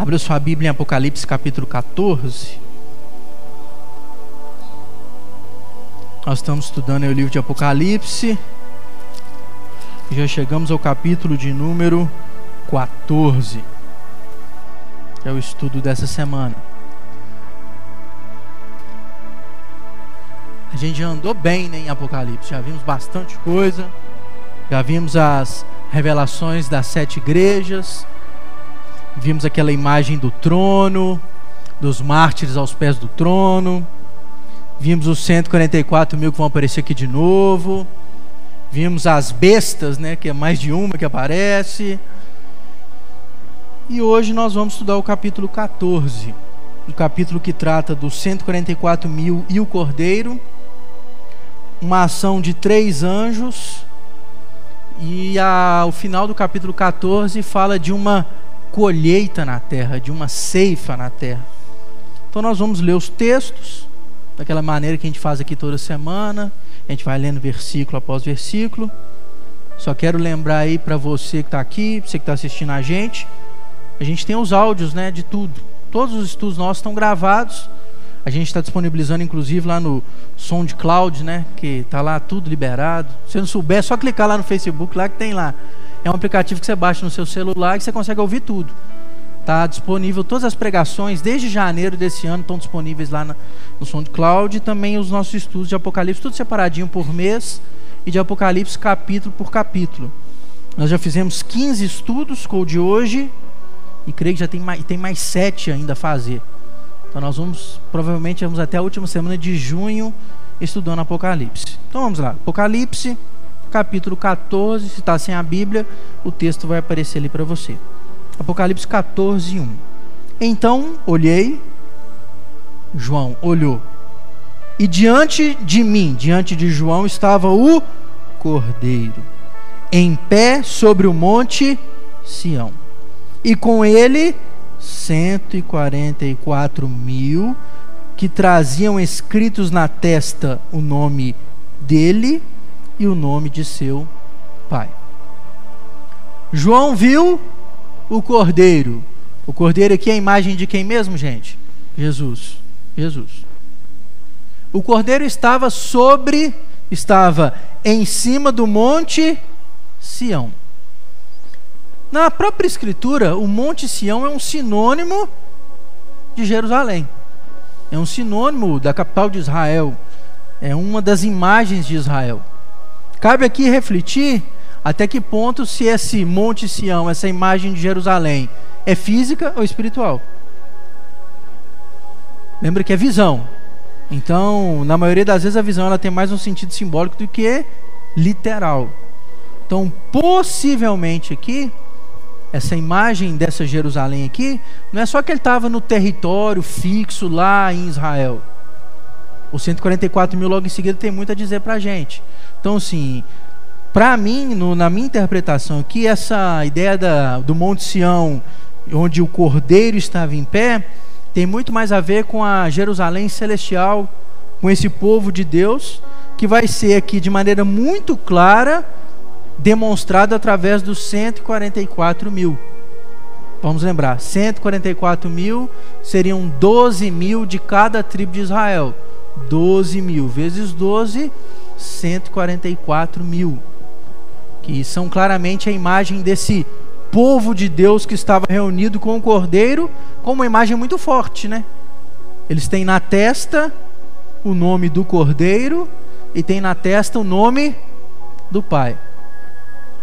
Abra sua Bíblia em Apocalipse capítulo 14. Nós estamos estudando o livro de Apocalipse. Já chegamos ao capítulo de número 14. Que é o estudo dessa semana. A gente já andou bem né, em Apocalipse, já vimos bastante coisa, já vimos as revelações das sete igrejas, Vimos aquela imagem do trono, dos mártires aos pés do trono. Vimos os 144 mil que vão aparecer aqui de novo. Vimos as bestas, né, que é mais de uma que aparece. E hoje nós vamos estudar o capítulo 14. O capítulo que trata dos 144 mil e o cordeiro. Uma ação de três anjos. E a, o final do capítulo 14 fala de uma colheita na terra, de uma ceifa na terra. Então nós vamos ler os textos, daquela maneira que a gente faz aqui toda semana. A gente vai lendo versículo após versículo. Só quero lembrar aí para você que está aqui, você que está assistindo a gente, a gente tem os áudios, né, de tudo. Todos os estudos nossos estão gravados. A gente está disponibilizando, inclusive, lá no SoundCloud, né, que está lá tudo liberado. Se não souber, é só clicar lá no Facebook, lá que tem lá é um aplicativo que você baixa no seu celular e você consegue ouvir tudo. Está disponível todas as pregações, desde janeiro desse ano, estão disponíveis lá no SoundCloud e também os nossos estudos de Apocalipse, tudo separadinho por mês e de Apocalipse capítulo por capítulo. Nós já fizemos 15 estudos com o de hoje e creio que já tem mais, tem mais 7 ainda a fazer. Então nós vamos, provavelmente vamos até a última semana de junho estudando Apocalipse. Então vamos lá, Apocalipse capítulo 14. Se está sem a Bíblia, o texto vai aparecer ali para você. Apocalipse 14, 1. Então olhei, João olhou, e diante de mim, diante de João, estava o cordeiro, em pé sobre o monte Sião, e com ele 144 mil que traziam escritos na testa o nome dele e o nome de seu pai. João viu o cordeiro. O cordeiro aqui é a imagem de quem mesmo, gente? Jesus. Jesus. O cordeiro estava sobre, estava em cima do monte Sião. Na própria escritura, o monte Sião é um sinônimo de Jerusalém. É um sinônimo da capital de Israel. É uma das imagens de Israel. Cabe aqui refletir até que ponto se esse Monte Sião, essa imagem de Jerusalém, é física ou espiritual. Lembra que é visão. Então, na maioria das vezes a visão ela tem mais um sentido simbólico do que literal. Então, possivelmente aqui essa imagem dessa Jerusalém aqui, não é só que ele estava no território fixo lá em Israel. Os 144 mil logo em seguida tem muito a dizer para a gente. Então, assim, para mim, no, na minha interpretação aqui, essa ideia da, do Monte Sião, onde o Cordeiro estava em pé, tem muito mais a ver com a Jerusalém celestial, com esse povo de Deus, que vai ser aqui de maneira muito clara demonstrado através dos 144 mil. Vamos lembrar, 144 mil seriam 12 mil de cada tribo de Israel. 12 mil vezes 12 144 mil, que são claramente a imagem desse povo de Deus que estava reunido com o cordeiro, com uma imagem muito forte, né? Eles têm na testa o nome do cordeiro e tem na testa o nome do Pai.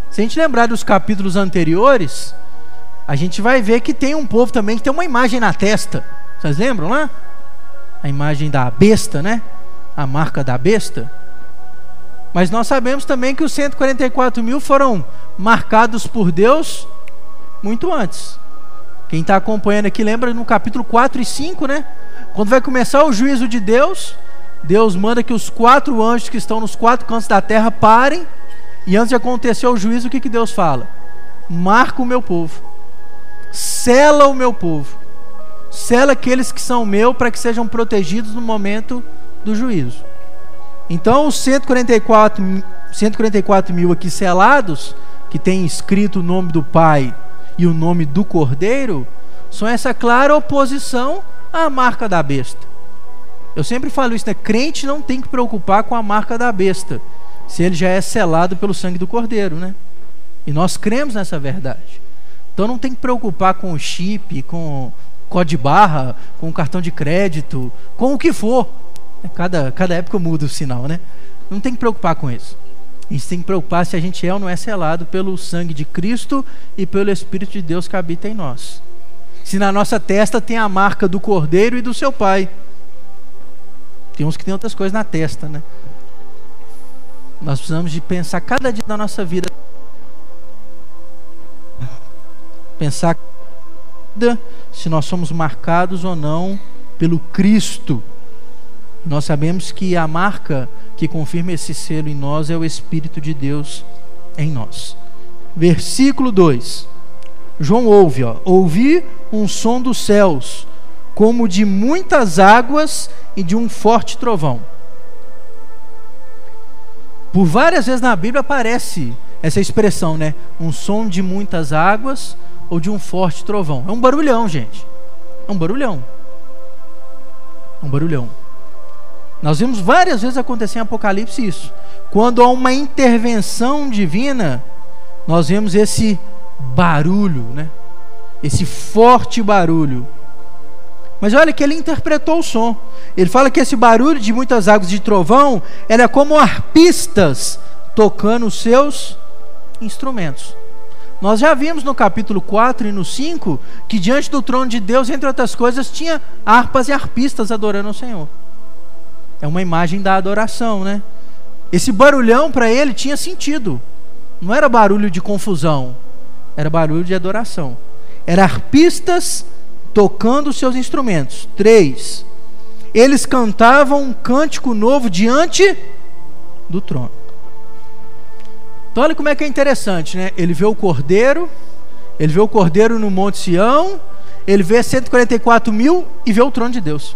Se a gente lembrar dos capítulos anteriores, a gente vai ver que tem um povo também que tem uma imagem na testa. Vocês lembram lá? A imagem da besta, né? A marca da besta. Mas nós sabemos também que os 144 mil foram marcados por Deus muito antes. Quem está acompanhando aqui lembra no capítulo 4 e 5, né? Quando vai começar o juízo de Deus, Deus manda que os quatro anjos que estão nos quatro cantos da terra parem. E antes de acontecer o juízo, o que, que Deus fala? Marca o meu povo, sela o meu povo, sela aqueles que são meu para que sejam protegidos no momento do juízo. Então, os 144, 144 mil aqui selados, que tem escrito o nome do Pai e o nome do Cordeiro, são essa clara oposição à marca da besta. Eu sempre falo isso, né? Crente não tem que preocupar com a marca da besta, se ele já é selado pelo sangue do Cordeiro, né? E nós cremos nessa verdade. Então não tem que preocupar com o chip, com código barra, com cartão de crédito, com o que for. Cada, cada época muda o sinal, né? Não tem que preocupar com isso. A gente tem que preocupar se a gente é ou não é selado pelo sangue de Cristo e pelo Espírito de Deus que habita em nós. Se na nossa testa tem a marca do Cordeiro e do seu Pai. Tem uns que tem outras coisas na testa, né? Nós precisamos de pensar cada dia da nossa vida. Pensar se nós somos marcados ou não pelo Cristo. Nós sabemos que a marca que confirma esse selo em nós é o Espírito de Deus em nós. Versículo 2. João ouve, ó, ouvi um som dos céus, como de muitas águas e de um forte trovão. Por várias vezes na Bíblia aparece essa expressão, né? Um som de muitas águas ou de um forte trovão. É um barulhão, gente. É um barulhão. É um barulhão. Nós vimos várias vezes acontecer em Apocalipse isso. Quando há uma intervenção divina, nós vemos esse barulho, né? Esse forte barulho. Mas olha que ele interpretou o som. Ele fala que esse barulho de muitas águas de trovão é como arpistas tocando os seus instrumentos. Nós já vimos no capítulo 4 e no 5 que diante do trono de Deus, entre outras coisas, tinha harpas e arpistas adorando o Senhor. É uma imagem da adoração, né? Esse barulhão para ele tinha sentido. Não era barulho de confusão, era barulho de adoração. Era arpistas tocando seus instrumentos. Três. Eles cantavam um cântico novo diante do trono. Então olha como é que é interessante, né? Ele vê o cordeiro, ele vê o cordeiro no Monte Sião, ele vê 144 mil e vê o trono de Deus.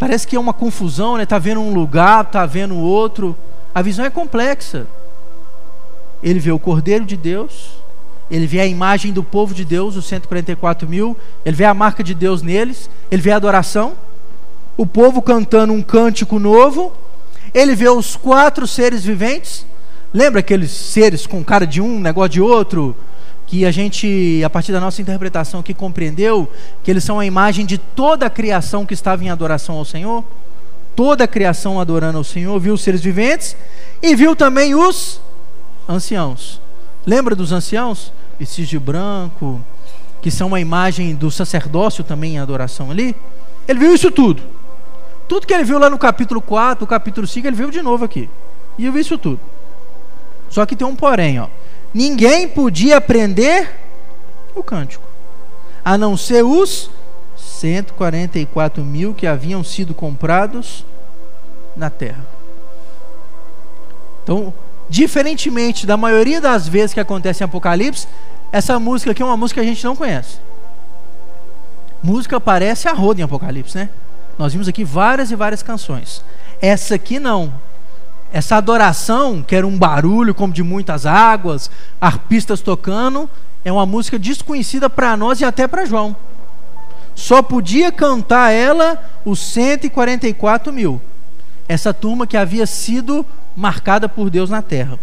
Parece que é uma confusão, né? Tá vendo um lugar, tá vendo outro. A visão é complexa. Ele vê o Cordeiro de Deus, ele vê a imagem do povo de Deus, os 144 mil, ele vê a marca de Deus neles, ele vê a adoração, o povo cantando um cântico novo, ele vê os quatro seres viventes. Lembra aqueles seres com cara de um, negócio de outro? que a gente, a partir da nossa interpretação aqui, compreendeu que eles são a imagem de toda a criação que estava em adoração ao Senhor, toda a criação adorando ao Senhor, viu os seres viventes e viu também os anciãos. Lembra dos anciãos? Vestidos de branco, que são uma imagem do sacerdócio também em adoração ali. Ele viu isso tudo. Tudo que ele viu lá no capítulo 4, no capítulo 5, ele viu de novo aqui. E eu vi isso tudo. Só que tem um porém, ó ninguém podia aprender o cântico, a não ser os 144 mil que haviam sido comprados na terra. Então, diferentemente da maioria das vezes que acontece em Apocalipse, essa música aqui é uma música que a gente não conhece. Música parece a roda em Apocalipse, né? Nós vimos aqui várias e várias canções. Essa aqui não. Essa adoração, que era um barulho como de muitas águas, arpistas tocando, é uma música desconhecida para nós e até para João. Só podia cantar ela os 144 mil. Essa turma que havia sido marcada por Deus na terra.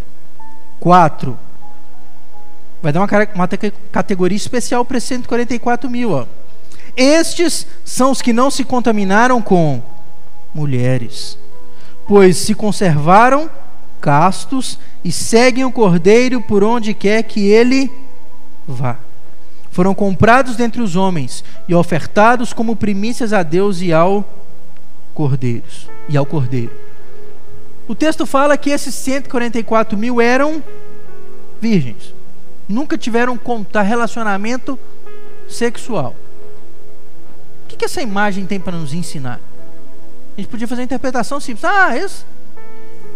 Quatro. Vai dar uma, uma categoria especial para 144 mil. Ó. Estes são os que não se contaminaram com mulheres pois se conservaram castos e seguem o cordeiro por onde quer que ele vá. Foram comprados dentre os homens e ofertados como primícias a Deus e ao cordeiros e ao cordeiro. O texto fala que esses 144 mil eram virgens, nunca tiveram relacionamento sexual. Que, que essa imagem tem para nos ensinar? A gente podia fazer uma interpretação simples. Ah, eles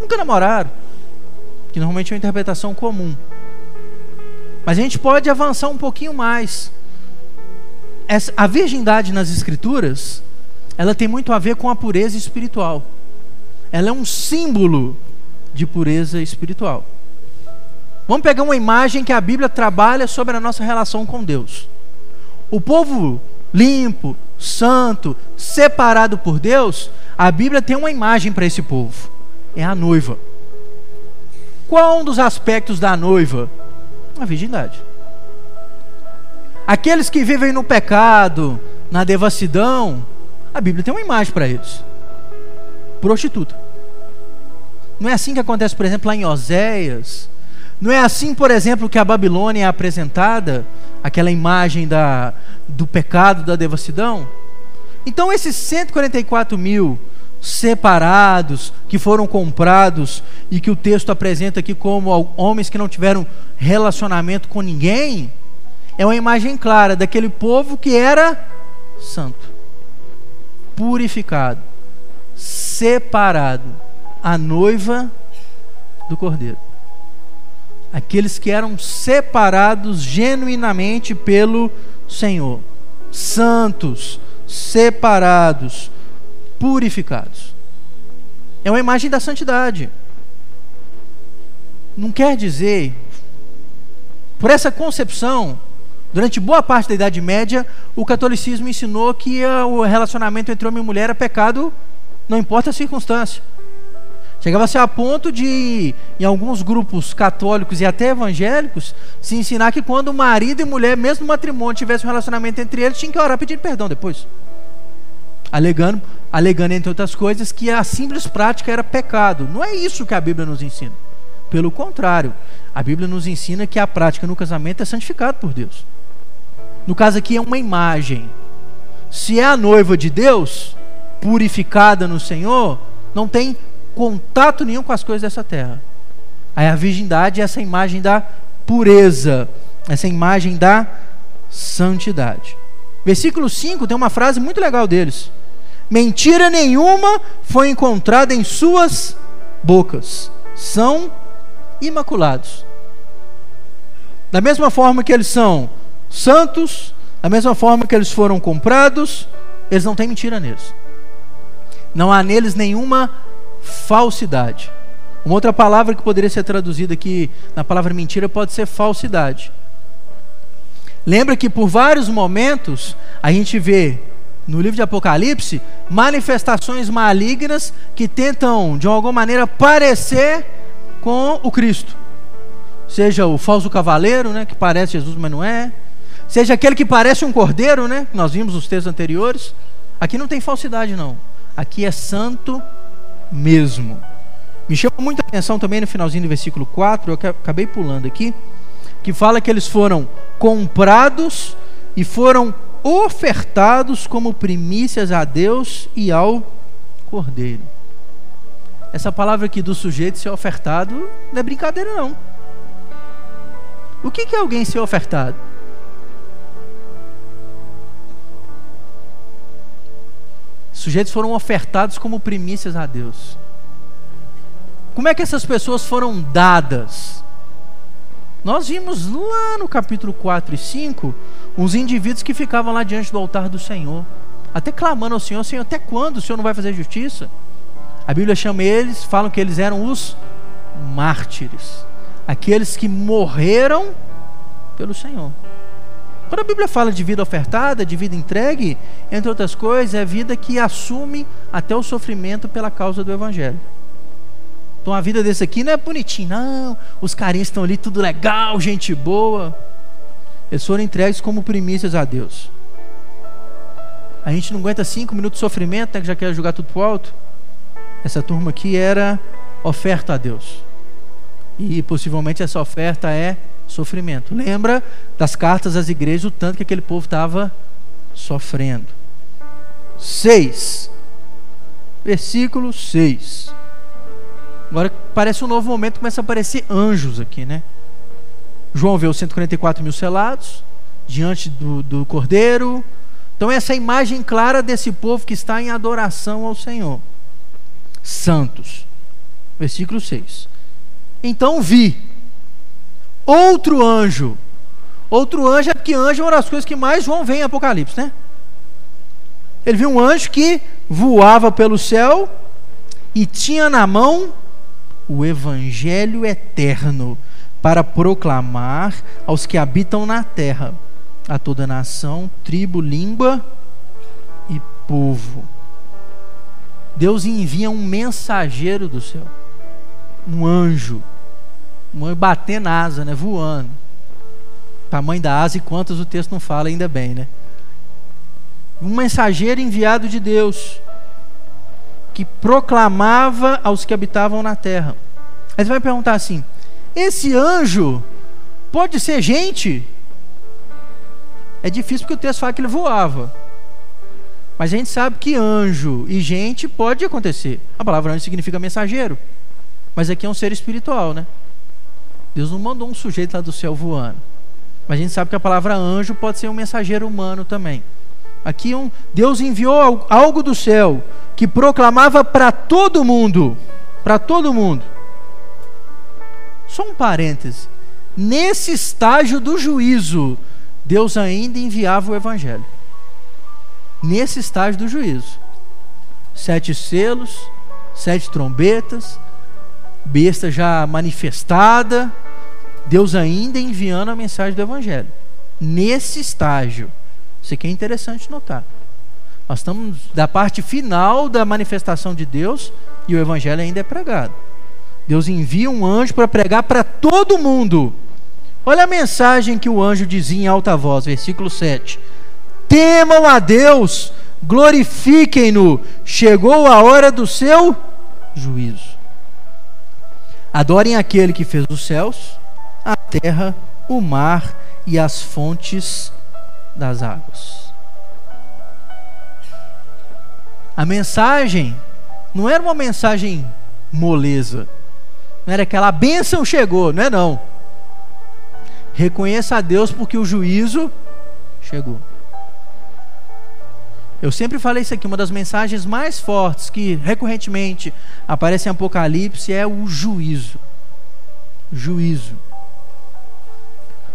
nunca namoraram. Que normalmente é uma interpretação comum. Mas a gente pode avançar um pouquinho mais. Essa, a virgindade nas escrituras, ela tem muito a ver com a pureza espiritual. Ela é um símbolo de pureza espiritual. Vamos pegar uma imagem que a Bíblia trabalha sobre a nossa relação com Deus. O povo limpo, santo, separado por Deus, a Bíblia tem uma imagem para esse povo: é a noiva. Qual um dos aspectos da noiva? A virgindade. Aqueles que vivem no pecado, na devassidão, a Bíblia tem uma imagem para eles: prostituta. Não é assim que acontece, por exemplo, lá em Oséias. Não é assim, por exemplo, que a Babilônia é apresentada, aquela imagem da, do pecado, da devassidão. Então, esses 144 mil separados, que foram comprados e que o texto apresenta aqui como homens que não tiveram relacionamento com ninguém, é uma imagem clara daquele povo que era santo, purificado, separado, a noiva do cordeiro. Aqueles que eram separados genuinamente pelo Senhor, santos, separados, purificados. É uma imagem da santidade. Não quer dizer, por essa concepção, durante boa parte da Idade Média, o catolicismo ensinou que o relacionamento entre homem e mulher é pecado, não importa a circunstância. Chegava-se a ponto de, em alguns grupos católicos e até evangélicos, se ensinar que quando marido e mulher, mesmo no matrimônio, tivesse um relacionamento entre eles, tinha que orar pedindo perdão depois. Alegando, alegando, entre outras coisas, que a simples prática era pecado. Não é isso que a Bíblia nos ensina. Pelo contrário, a Bíblia nos ensina que a prática no casamento é santificada por Deus. No caso aqui é uma imagem. Se é a noiva de Deus, purificada no Senhor, não tem contato nenhum com as coisas dessa terra. Aí a virgindade é essa imagem da pureza, essa imagem da santidade. Versículo 5 tem uma frase muito legal deles. Mentira nenhuma foi encontrada em suas bocas. São imaculados. Da mesma forma que eles são santos, da mesma forma que eles foram comprados, eles não têm mentira neles. Não há neles nenhuma falsidade. Uma outra palavra que poderia ser traduzida aqui na palavra mentira pode ser falsidade. Lembra que por vários momentos a gente vê no livro de Apocalipse manifestações malignas que tentam de alguma maneira parecer com o Cristo. Seja o falso cavaleiro, né, que parece Jesus, mas não é. Seja aquele que parece um cordeiro, né, que nós vimos nos textos anteriores. Aqui não tem falsidade não. Aqui é santo mesmo. Me chama muita atenção também no finalzinho do versículo 4, eu acabei pulando aqui, que fala que eles foram comprados e foram ofertados como primícias a Deus e ao Cordeiro. Essa palavra aqui do sujeito ser ofertado não é brincadeira não. O que é alguém ser ofertado? Sujeitos foram ofertados como primícias a Deus. Como é que essas pessoas foram dadas? Nós vimos lá no capítulo 4 e 5 uns indivíduos que ficavam lá diante do altar do Senhor, até clamando ao Senhor: Senhor, até quando o Senhor não vai fazer justiça? A Bíblia chama eles, falam que eles eram os mártires, aqueles que morreram pelo Senhor. Quando a Bíblia fala de vida ofertada, de vida entregue, entre outras coisas, é vida que assume até o sofrimento pela causa do Evangelho. Então a vida desse aqui não é bonitinho, não. Os carinhos estão ali, tudo legal, gente boa. Eles foram entregues como primícias a Deus. A gente não aguenta cinco minutos de sofrimento, né, que já quer jogar tudo pro alto. Essa turma aqui era oferta a Deus. E possivelmente essa oferta é sofrimento. Lembra das cartas às igrejas, o tanto que aquele povo estava sofrendo. 6. Versículo 6. Agora parece um novo momento, começa a aparecer anjos aqui, né? João vê os 144 mil selados diante do, do cordeiro. Então, essa é imagem clara desse povo que está em adoração ao Senhor. Santos. Versículo 6. Então vi outro anjo. Outro anjo é porque anjo é uma das coisas que mais João vê em Apocalipse, né? Ele viu um anjo que voava pelo céu e tinha na mão o evangelho eterno para proclamar aos que habitam na terra, a toda nação, tribo, língua e povo. Deus envia um mensageiro do céu, um anjo, anjo batendo asa, né, voando. Tamanho da asa e quantas o texto não fala, ainda bem, né? Um mensageiro enviado de Deus que proclamava aos que habitavam na terra. Aí você vai perguntar assim: esse anjo pode ser gente? É difícil porque o texto fala que ele voava. Mas a gente sabe que anjo e gente pode acontecer. A palavra anjo significa mensageiro. Mas aqui é um ser espiritual, né? Deus não mandou um sujeito lá do céu voando. Mas a gente sabe que a palavra anjo pode ser um mensageiro humano também. Aqui um, Deus enviou algo do céu que proclamava para todo mundo, para todo mundo. Só um parêntese. Nesse estágio do juízo, Deus ainda enviava o evangelho. Nesse estágio do juízo. Sete selos, sete trombetas, besta já manifestada, Deus ainda enviando a mensagem do Evangelho. Nesse estágio. Isso aqui é interessante notar. Nós estamos da parte final da manifestação de Deus e o Evangelho ainda é pregado. Deus envia um anjo para pregar para todo mundo. Olha a mensagem que o anjo dizia em alta voz, versículo 7. Temam a Deus, glorifiquem-no, chegou a hora do seu juízo. Adorem aquele que fez os céus, a terra, o mar e as fontes das águas. A mensagem não era uma mensagem moleza. Não era aquela bênção chegou, não é não. Reconheça a Deus porque o juízo chegou. Eu sempre falei isso aqui, uma das mensagens mais fortes que recorrentemente aparece em Apocalipse é o juízo. Juízo.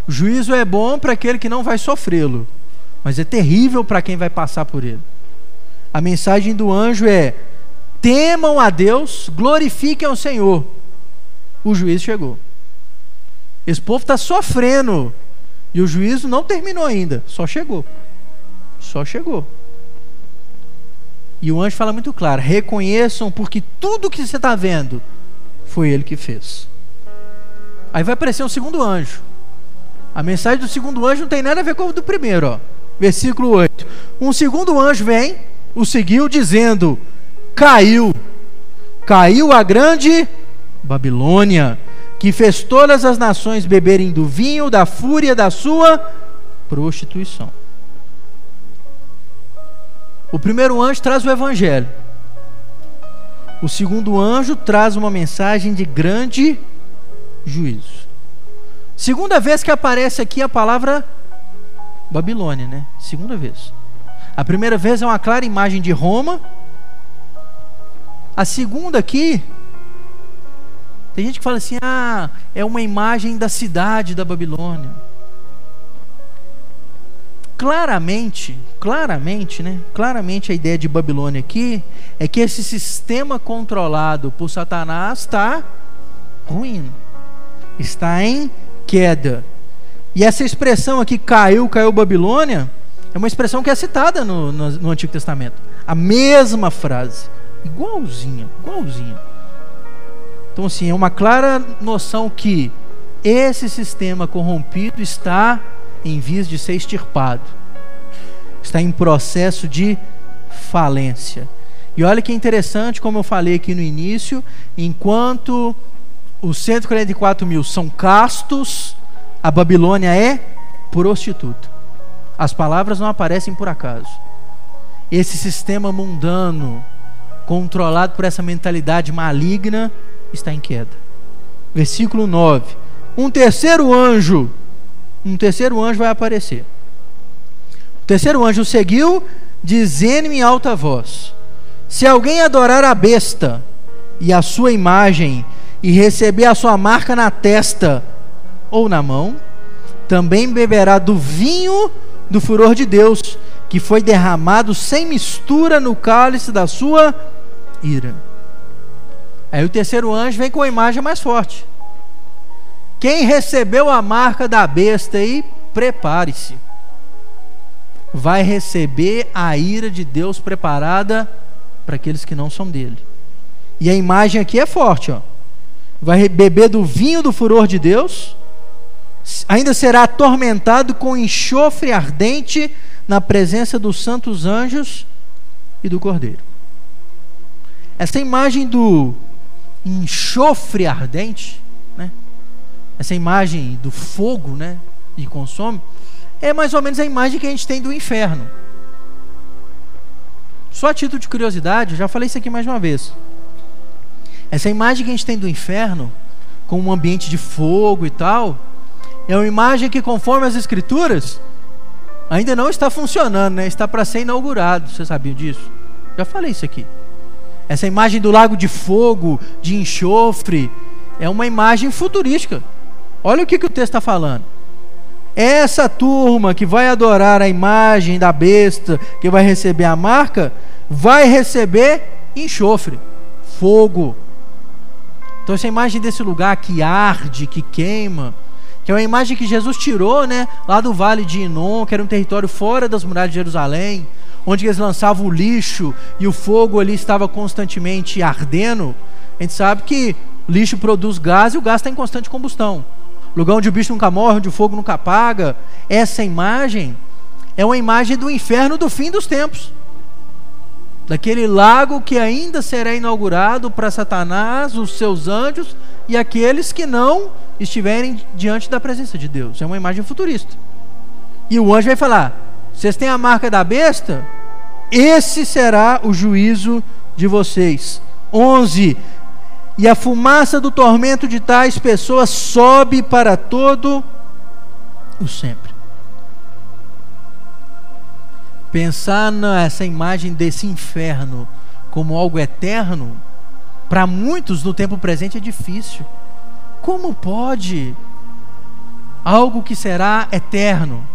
O juízo é bom para aquele que não vai sofrê-lo, mas é terrível para quem vai passar por ele. A mensagem do anjo é: temam a Deus, glorifiquem o Senhor. O juízo chegou. Esse povo está sofrendo e o juízo não terminou ainda, só chegou. Só chegou. E o anjo fala muito claro: reconheçam, porque tudo que você está vendo foi ele que fez. Aí vai aparecer um segundo anjo. A mensagem do segundo anjo não tem nada a ver com a do primeiro, ó. Versículo 8. Um segundo anjo vem, o seguiu, dizendo: Caiu, caiu a grande Babilônia, que fez todas as nações beberem do vinho da fúria da sua prostituição. O primeiro anjo traz o evangelho. O segundo anjo traz uma mensagem de grande juízo. Segunda vez que aparece aqui a palavra Babilônia, né? Segunda vez. A primeira vez é uma clara imagem de Roma. A segunda aqui tem gente que fala assim: "Ah, é uma imagem da cidade da Babilônia". Claramente, claramente, né? Claramente a ideia de Babilônia aqui é que esse sistema controlado por Satanás está ruindo. Está em queda. E essa expressão aqui, caiu, caiu Babilônia, é uma expressão que é citada no, no, no Antigo Testamento. A mesma frase. Igualzinha, igualzinha. Então, assim, é uma clara noção que esse sistema corrompido está em vias de ser extirpado. Está em processo de falência. E olha que interessante, como eu falei aqui no início, enquanto os 144 mil são castos, a Babilônia é prostituta. As palavras não aparecem por acaso. Esse sistema mundano, controlado por essa mentalidade maligna, está em queda. Versículo 9. Um terceiro anjo, um terceiro anjo vai aparecer. O terceiro anjo seguiu, dizendo em alta voz: Se alguém adorar a besta e a sua imagem, e receber a sua marca na testa ou na mão, também beberá do vinho do furor de Deus, que foi derramado sem mistura no cálice da sua ira. Aí o terceiro anjo vem com a imagem mais forte, Quem recebeu a marca da besta aí, prepare-se. Vai receber a ira de Deus preparada para aqueles que não são dele. E a imagem aqui é forte, ó. Vai beber do vinho do furor de Deus, ainda será atormentado com enxofre ardente na presença dos santos anjos e do Cordeiro. Essa imagem do enxofre ardente, né? essa imagem do fogo né? que consome, é mais ou menos a imagem que a gente tem do inferno. Só a título de curiosidade, já falei isso aqui mais uma vez. Essa imagem que a gente tem do inferno, com um ambiente de fogo e tal, é uma imagem que, conforme as escrituras, ainda não está funcionando, né? Está para ser inaugurado. Você sabia disso? Já falei isso aqui. Essa imagem do lago de fogo, de enxofre, é uma imagem futurística. Olha o que, que o texto está falando. Essa turma que vai adorar a imagem da besta, que vai receber a marca, vai receber enxofre, fogo. Então, essa imagem desse lugar que arde, que queima, que é uma imagem que Jesus tirou, né, lá do vale de Inon, que era um território fora das muralhas de Jerusalém, onde eles lançavam o lixo e o fogo ali estava constantemente ardendo. A gente sabe que o lixo produz gás e o gás está em constante combustão. Lugar onde o bicho nunca morre, onde o fogo nunca apaga. Essa imagem é uma imagem do inferno do fim dos tempos. Daquele lago que ainda será inaugurado para Satanás, os seus anjos e aqueles que não estiverem diante da presença de Deus. É uma imagem futurista. E o anjo vai falar: vocês têm a marca da besta? Esse será o juízo de vocês. 11. E a fumaça do tormento de tais pessoas sobe para todo o sempre. Pensar nessa imagem desse inferno como algo eterno, para muitos no tempo presente é difícil. Como pode algo que será eterno?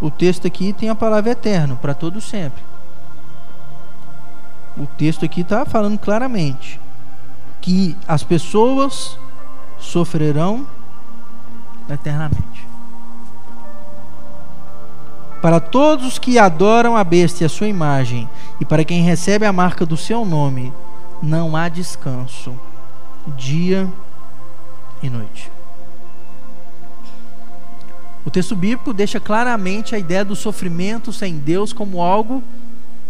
O texto aqui tem a palavra eterno, para todo sempre. O texto aqui está falando claramente que as pessoas sofrerão eternamente. Para todos os que adoram a besta e a sua imagem, e para quem recebe a marca do seu nome, não há descanso, dia e noite. O texto bíblico deixa claramente a ideia do sofrimento sem Deus como algo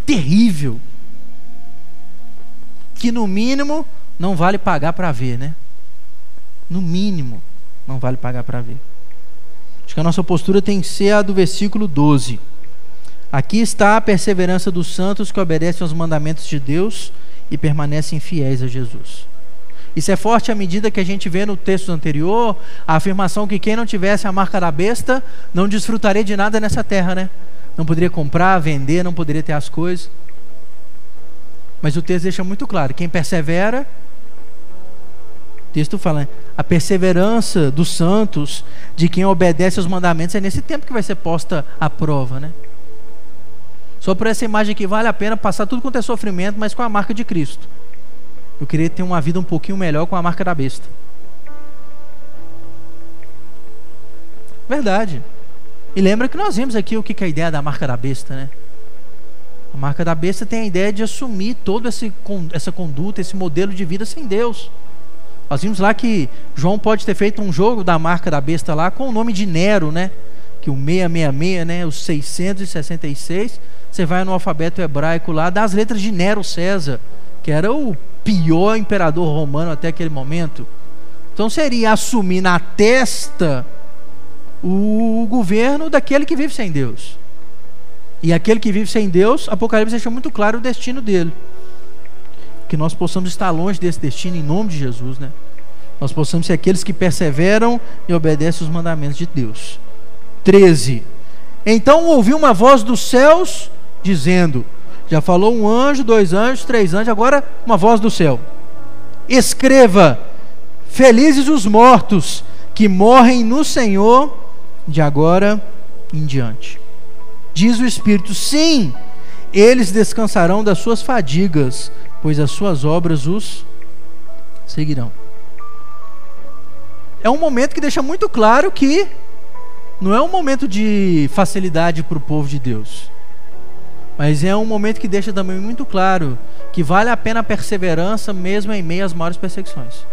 terrível, que no mínimo não vale pagar para ver, né? No mínimo, não vale pagar para ver. Acho que a nossa postura tem que ser a do versículo 12. Aqui está a perseverança dos santos que obedecem aos mandamentos de Deus e permanecem fiéis a Jesus. Isso é forte à medida que a gente vê no texto anterior a afirmação que quem não tivesse a marca da besta não desfrutaria de nada nessa terra, né? Não poderia comprar, vender, não poderia ter as coisas. Mas o texto deixa muito claro: quem persevera, texto fala, a perseverança dos santos, de quem obedece aos mandamentos, é nesse tempo que vai ser posta à prova, né? Só por essa imagem que vale a pena passar tudo quanto é sofrimento, mas com a marca de Cristo. Eu queria ter uma vida um pouquinho melhor com a marca da besta. Verdade. E lembra que nós vimos aqui o que é a ideia da marca da besta, né? A marca da besta tem a ideia de assumir toda essa conduta, esse modelo de vida sem Deus. Nós vimos lá que João pode ter feito um jogo da marca da besta lá com o nome de Nero, né? Que o 666, né? Os 666. Você vai no alfabeto hebraico lá, das letras de Nero César, que era o pior imperador romano até aquele momento. Então seria assumir na testa o governo daquele que vive sem Deus. E aquele que vive sem Deus, Apocalipse deixa muito claro o destino dele. Que nós possamos estar longe desse destino em nome de Jesus, né? Nós possamos ser aqueles que perseveram e obedecem os mandamentos de Deus. 13. Então ouvi uma voz dos céus dizendo: já falou um anjo, dois anjos, três anjos, agora uma voz do céu. Escreva: Felizes os mortos que morrem no Senhor de agora em diante. Diz o Espírito: Sim, eles descansarão das suas fadigas, pois as suas obras os seguirão. é um momento que deixa muito claro que não é um momento de facilidade para o povo de Deus. Mas é um momento que deixa também muito claro que vale a pena a perseverança mesmo em meio às maiores perseguições.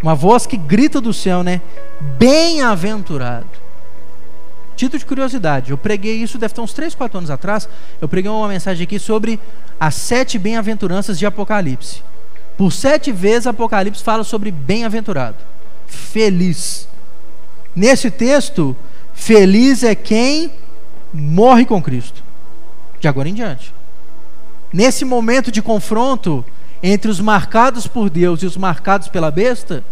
Uma voz que grita do céu, né? Bem-aventurado. Título de curiosidade, eu preguei isso, deve ter uns 3, 4 anos atrás. Eu preguei uma mensagem aqui sobre as sete bem-aventuranças de Apocalipse. Por sete vezes Apocalipse fala sobre bem-aventurado, feliz. Nesse texto, feliz é quem morre com Cristo, de agora em diante. Nesse momento de confronto entre os marcados por Deus e os marcados pela besta,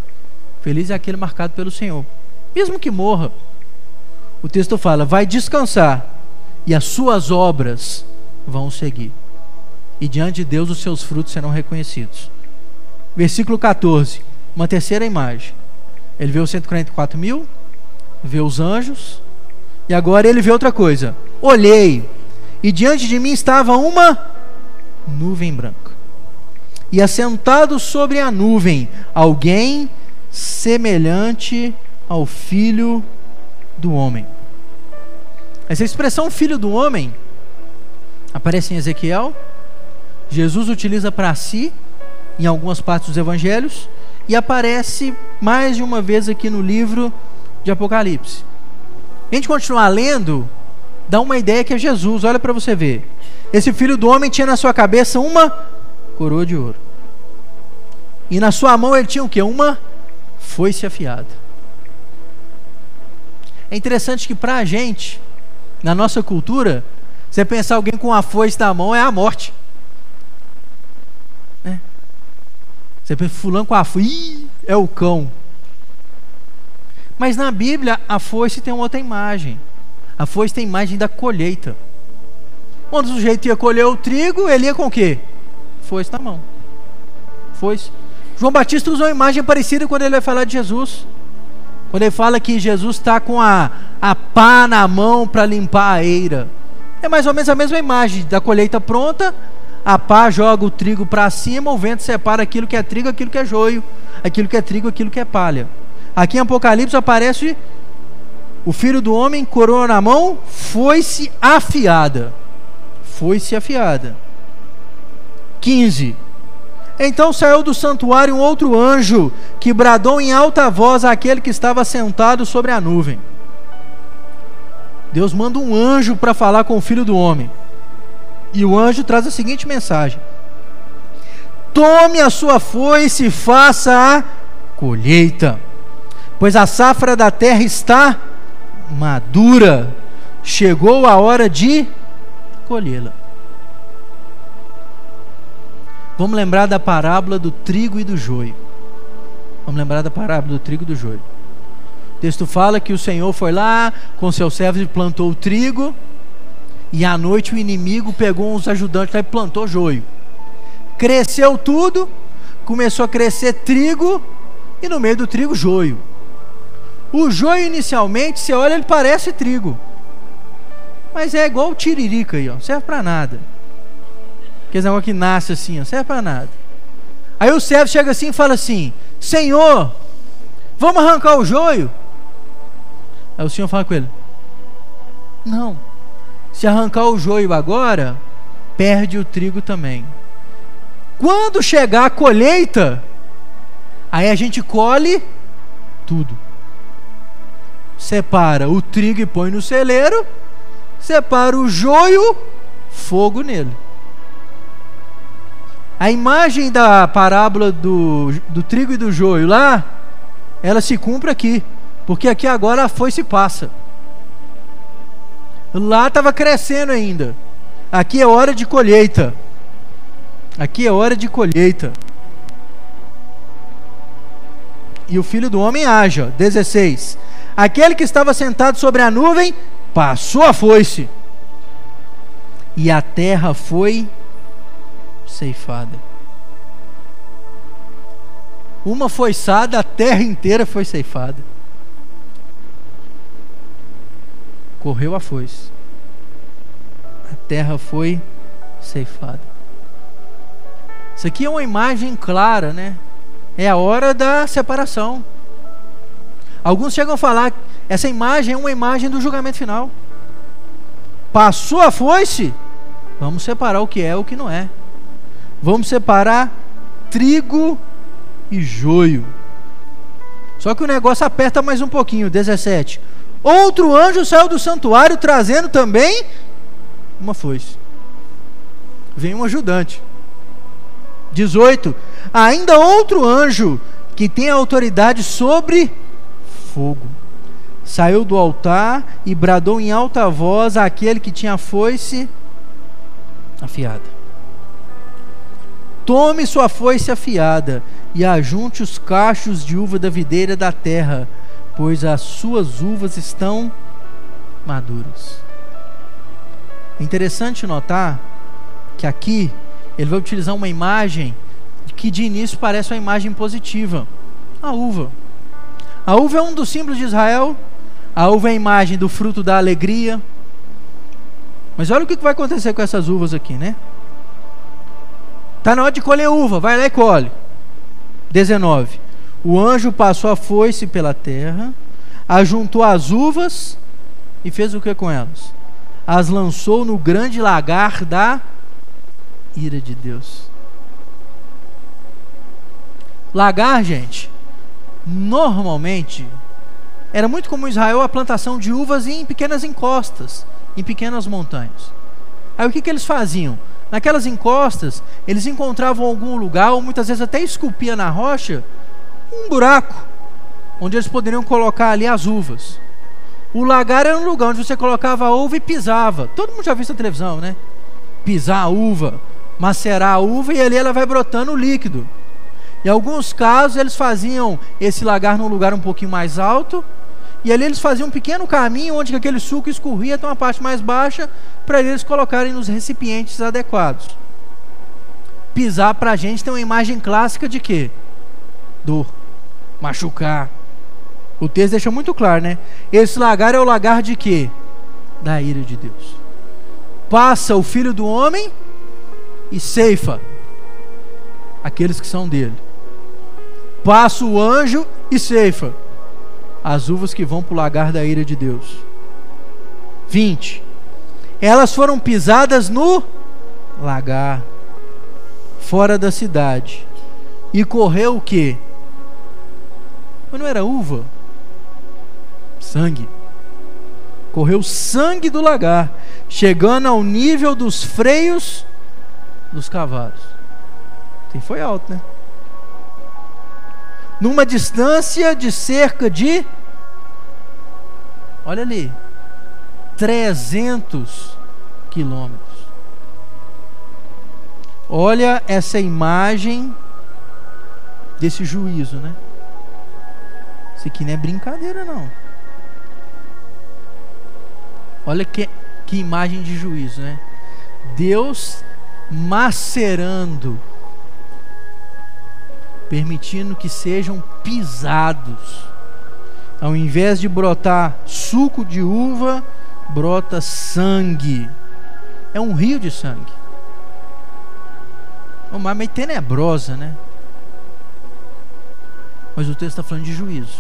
feliz é aquele marcado pelo Senhor, mesmo que morra. O texto fala: vai descansar e as suas obras vão seguir, e diante de Deus os seus frutos serão reconhecidos. Versículo 14, uma terceira imagem. Ele vê os 144 mil, vê os anjos, e agora ele vê outra coisa. Olhei, e diante de mim estava uma nuvem branca. E assentado sobre a nuvem, alguém semelhante ao filho do homem. Essa expressão filho do homem aparece em Ezequiel. Jesus utiliza para si em algumas partes dos evangelhos e aparece mais de uma vez aqui no livro de Apocalipse. A gente continuar lendo, dá uma ideia que é Jesus, olha para você ver. Esse filho do homem tinha na sua cabeça uma coroa de ouro. E na sua mão ele tinha o que? Uma foice afiada. É interessante que para a gente, na nossa cultura, você pensar alguém com uma foice na mão é a morte. Você pensa, fulano com a foice, é o cão. Mas na Bíblia, a foice tem outra imagem. A foice tem imagem da colheita. Quando o sujeito ia colher o trigo, ele ia com o quê? Foice na mão. Foice. João Batista usou uma imagem parecida quando ele vai falar de Jesus. Quando ele fala que Jesus está com a, a pá na mão para limpar a eira. É mais ou menos a mesma imagem da colheita pronta, a pá joga o trigo para cima, o vento separa aquilo que é trigo, aquilo que é joio, aquilo que é trigo, aquilo que é palha. Aqui em Apocalipse aparece o filho do homem, coroa na mão, foi-se afiada. Foi-se afiada. 15. Então saiu do santuário um outro anjo, que bradou em alta voz àquele que estava sentado sobre a nuvem. Deus manda um anjo para falar com o filho do homem. E o anjo traz a seguinte mensagem: Tome a sua foice e faça a colheita, pois a safra da terra está madura, chegou a hora de colhê-la. Vamos lembrar da parábola do trigo e do joio. Vamos lembrar da parábola do trigo e do joio. O texto fala que o Senhor foi lá com seus servos e plantou o trigo e à noite o inimigo pegou uns ajudantes lá e plantou joio. Cresceu tudo, começou a crescer trigo e no meio do trigo joio. O joio inicialmente, você olha, ele parece trigo. Mas é igual o tiririca aí, ó, não serve para nada. Aquele negócio que nasce assim, não serve para nada. Aí o servo chega assim e fala assim: Senhor, vamos arrancar o joio? Aí o senhor fala com ele: Não, se arrancar o joio agora, perde o trigo também. Quando chegar a colheita, aí a gente colhe tudo. Separa o trigo e põe no celeiro, separa o joio, fogo nele. A imagem da parábola do, do trigo e do joio lá, ela se cumpre aqui, porque aqui agora a foi se passa. Lá estava crescendo ainda. Aqui é hora de colheita. Aqui é hora de colheita. E o filho do homem age. 16. Aquele que estava sentado sobre a nuvem passou a foice. E a terra foi ceifada. Uma foiçada, a terra inteira foi ceifada. correu a foice. A terra foi ceifada. Isso aqui é uma imagem clara, né? É a hora da separação. Alguns chegam a falar essa imagem é uma imagem do julgamento final. Passou a foice, vamos separar o que é e o que não é. Vamos separar trigo e joio. Só que o negócio aperta mais um pouquinho, 17. Outro anjo saiu do santuário trazendo também uma foice. Vem um ajudante. 18. Ainda outro anjo que tem autoridade sobre fogo. Saiu do altar e bradou em alta voz àquele que tinha a foice afiada. Tome sua foice afiada e ajunte os cachos de uva da videira da terra, pois as suas uvas estão maduras. Interessante notar que aqui ele vai utilizar uma imagem que de início parece uma imagem positiva: a uva. A uva é um dos símbolos de Israel, a uva é a imagem do fruto da alegria. Mas olha o que vai acontecer com essas uvas aqui, né? Está na hora de colher uva, vai lá e colhe. 19. O anjo passou a foice pela terra, ajuntou as uvas e fez o que com elas? As lançou no grande lagar da ira de Deus. Lagar, gente, normalmente era muito comum em Israel a plantação de uvas em pequenas encostas, em pequenas montanhas. Aí o que, que eles faziam? Naquelas encostas, eles encontravam algum lugar, ou muitas vezes até esculpia na rocha, um buraco, onde eles poderiam colocar ali as uvas. O lagar era um lugar onde você colocava a uva e pisava. Todo mundo já viu isso na televisão, né? Pisar a uva, macerar a uva e ali ela vai brotando o líquido. Em alguns casos, eles faziam esse lagar num lugar um pouquinho mais alto, e ali eles faziam um pequeno caminho onde aquele suco escorria até uma parte mais baixa, para eles colocarem nos recipientes adequados. Pisar para a gente tem uma imagem clássica de quê? Dor, machucar. O texto deixa muito claro, né? Esse lagar é o lagar de quê? Da ira de Deus. Passa o filho do homem e ceifa aqueles que são dele. Passa o anjo e ceifa as uvas que vão para o lagar da ira de Deus. 20 elas foram pisadas no lagar, fora da cidade. E correu o quê? Mas não era uva? Sangue. Correu sangue do lagar, chegando ao nível dos freios dos cavalos. Sim, foi alto, né? Numa distância de cerca de. Olha ali, 300 quilômetros. Olha essa imagem desse juízo, né? Isso aqui não é brincadeira, não. Olha que, que imagem de juízo, né? Deus macerando, permitindo que sejam pisados. Ao invés de brotar suco de uva, brota sangue. É um rio de sangue. É uma meio tenebrosa, né? Mas o texto está falando de juízo.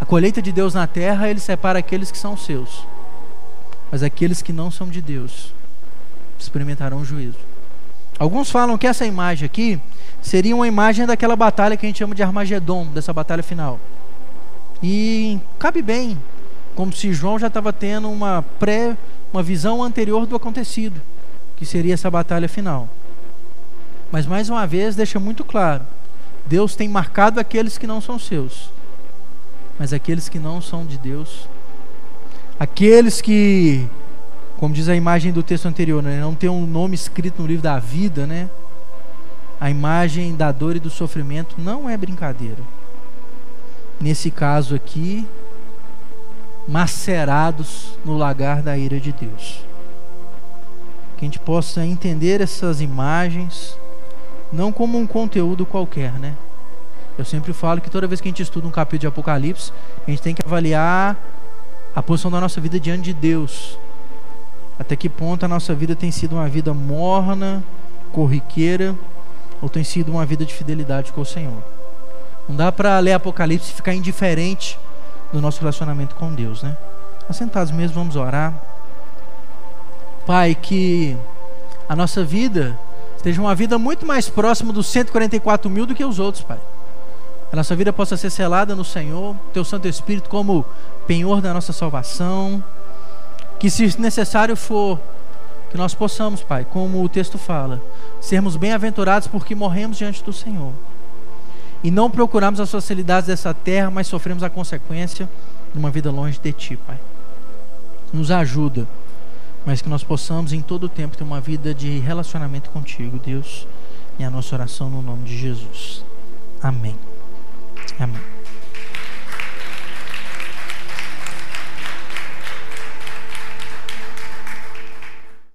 A colheita de Deus na terra, ele separa aqueles que são seus. Mas aqueles que não são de Deus experimentarão juízo. Alguns falam que essa imagem aqui seria uma imagem daquela batalha que a gente chama de Armagedon, dessa batalha final. E cabe bem como se João já estava tendo uma pré, uma visão anterior do acontecido, que seria essa batalha final. Mas mais uma vez deixa muito claro, Deus tem marcado aqueles que não são seus, mas aqueles que não são de Deus, aqueles que, como diz a imagem do texto anterior, né, não tem um nome escrito no livro da vida, né? A imagem da dor e do sofrimento não é brincadeira. Nesse caso aqui, macerados no lagar da ira de Deus. Que a gente possa entender essas imagens não como um conteúdo qualquer, né? Eu sempre falo que toda vez que a gente estuda um capítulo de Apocalipse, a gente tem que avaliar a posição da nossa vida diante de Deus. Até que ponto a nossa vida tem sido uma vida morna, corriqueira, ou tem sido uma vida de fidelidade com o Senhor. Não dá para ler Apocalipse e ficar indiferente do nosso relacionamento com Deus, né? Assentados mesmo, vamos orar. Pai, que a nossa vida esteja uma vida muito mais próxima dos 144 mil do que os outros, Pai. A nossa vida possa ser selada no Senhor, Teu Santo Espírito como penhor da nossa salvação. Que se necessário for, que nós possamos, Pai, como o texto fala, sermos bem-aventurados porque morremos diante do Senhor. E não procuramos as facilidades dessa terra, mas sofremos a consequência de uma vida longe de Ti, Pai. Nos ajuda, mas que nós possamos em todo o tempo ter uma vida de relacionamento contigo, Deus. E a nossa oração no nome de Jesus. Amém. Amém.